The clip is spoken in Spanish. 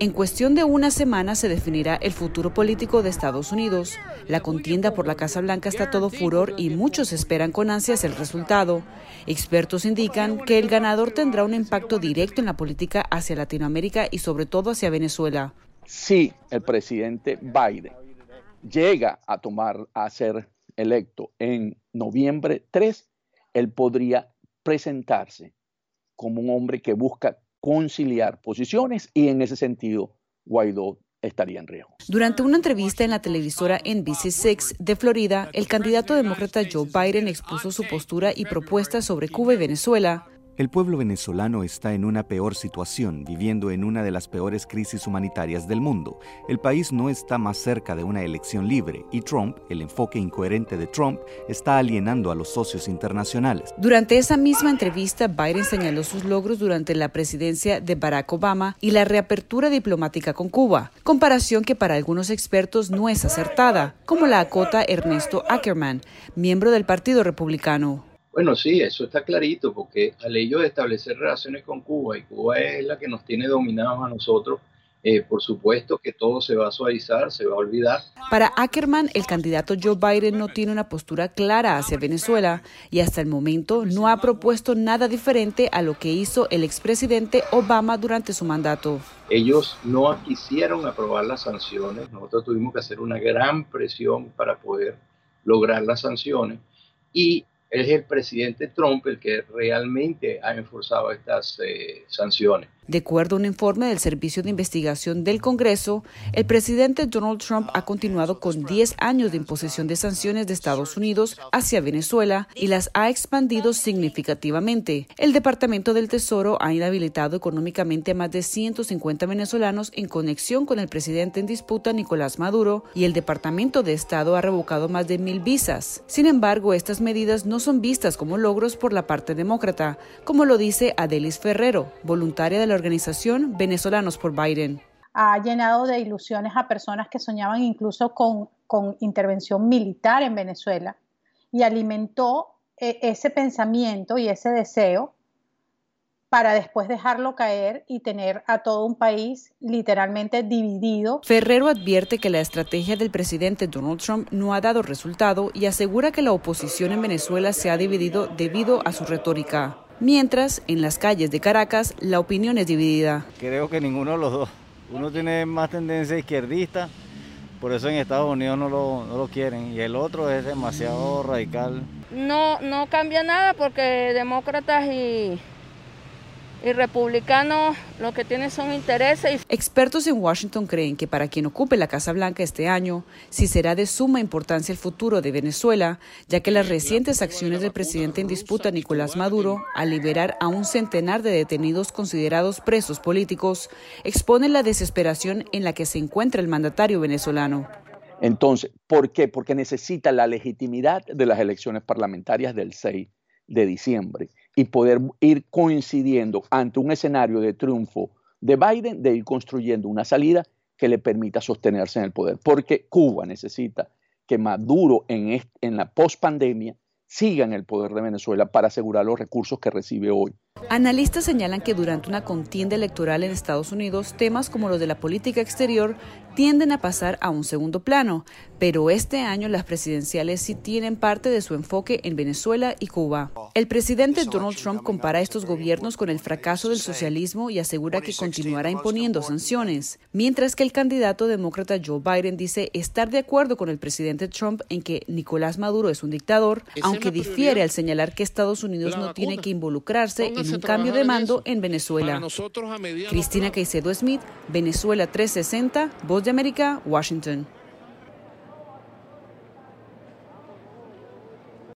En cuestión de una semana se definirá el futuro político de Estados Unidos. La contienda por la Casa Blanca está todo furor y muchos esperan con ansias el resultado. Expertos indican que el ganador tendrá un impacto directo en la política hacia Latinoamérica y sobre todo hacia Venezuela. Si el presidente Biden llega a tomar a ser electo en noviembre 3, él podría presentarse como un hombre que busca conciliar posiciones y en ese sentido Guaidó estaría en riesgo. Durante una entrevista en la televisora NBC6 de Florida, el candidato demócrata Joe Biden expuso su postura y propuestas sobre Cuba y Venezuela. El pueblo venezolano está en una peor situación, viviendo en una de las peores crisis humanitarias del mundo. El país no está más cerca de una elección libre y Trump, el enfoque incoherente de Trump, está alienando a los socios internacionales. Durante esa misma entrevista, Biden señaló sus logros durante la presidencia de Barack Obama y la reapertura diplomática con Cuba, comparación que para algunos expertos no es acertada, como la acota Ernesto Ackerman, miembro del Partido Republicano. Bueno, sí, eso está clarito, porque al ellos establecer relaciones con Cuba, y Cuba es la que nos tiene dominados a nosotros, eh, por supuesto que todo se va a suavizar, se va a olvidar. Para Ackerman, el candidato Joe Biden no tiene una postura clara hacia Venezuela y hasta el momento no ha propuesto nada diferente a lo que hizo el expresidente Obama durante su mandato. Ellos no quisieron aprobar las sanciones, nosotros tuvimos que hacer una gran presión para poder lograr las sanciones y es el presidente Trump el que realmente ha enforzado estas eh, sanciones. De acuerdo a un informe del Servicio de Investigación del Congreso, el presidente Donald Trump ha continuado con 10 años de imposición de sanciones de Estados Unidos hacia Venezuela y las ha expandido significativamente. El Departamento del Tesoro ha inhabilitado económicamente a más de 150 venezolanos en conexión con el presidente en disputa Nicolás Maduro y el Departamento de Estado ha revocado más de mil visas. Sin embargo, estas medidas no son vistas como logros por la parte demócrata, como lo dice Adelis Ferrero, voluntaria de la organización Venezolanos por Biden. Ha llenado de ilusiones a personas que soñaban incluso con, con intervención militar en Venezuela y alimentó eh, ese pensamiento y ese deseo para después dejarlo caer y tener a todo un país literalmente dividido. Ferrero advierte que la estrategia del presidente Donald Trump no ha dado resultado y asegura que la oposición en Venezuela se ha dividido debido a su retórica. Mientras, en las calles de Caracas, la opinión es dividida. Creo que ninguno de los dos. Uno tiene más tendencia izquierdista, por eso en Estados Unidos no lo, no lo quieren, y el otro es demasiado radical. No, no cambia nada porque demócratas y y republicanos lo que tienen son intereses. Expertos en Washington creen que para quien ocupe la Casa Blanca este año, sí será de suma importancia el futuro de Venezuela, ya que las recientes acciones del presidente en disputa Nicolás Maduro al liberar a un centenar de detenidos considerados presos políticos exponen la desesperación en la que se encuentra el mandatario venezolano. Entonces, ¿por qué? Porque necesita la legitimidad de las elecciones parlamentarias del 6 de diciembre y poder ir coincidiendo ante un escenario de triunfo de Biden, de ir construyendo una salida que le permita sostenerse en el poder. Porque Cuba necesita que Maduro en, en la pospandemia siga en el poder de Venezuela para asegurar los recursos que recibe hoy. Analistas señalan que durante una contienda electoral en Estados Unidos, temas como los de la política exterior tienden a pasar a un segundo plano, pero este año las presidenciales sí tienen parte de su enfoque en Venezuela y Cuba. El presidente Donald Trump compara estos gobiernos con el fracaso del socialismo y asegura que continuará imponiendo sanciones, mientras que el candidato demócrata Joe Biden dice estar de acuerdo con el presidente Trump en que Nicolás Maduro es un dictador, aunque difiere al señalar que Estados Unidos no tiene que involucrarse en un cambio de mando en Venezuela. Cristina Caicedo Smith, Venezuela 360, Voz de América, Washington.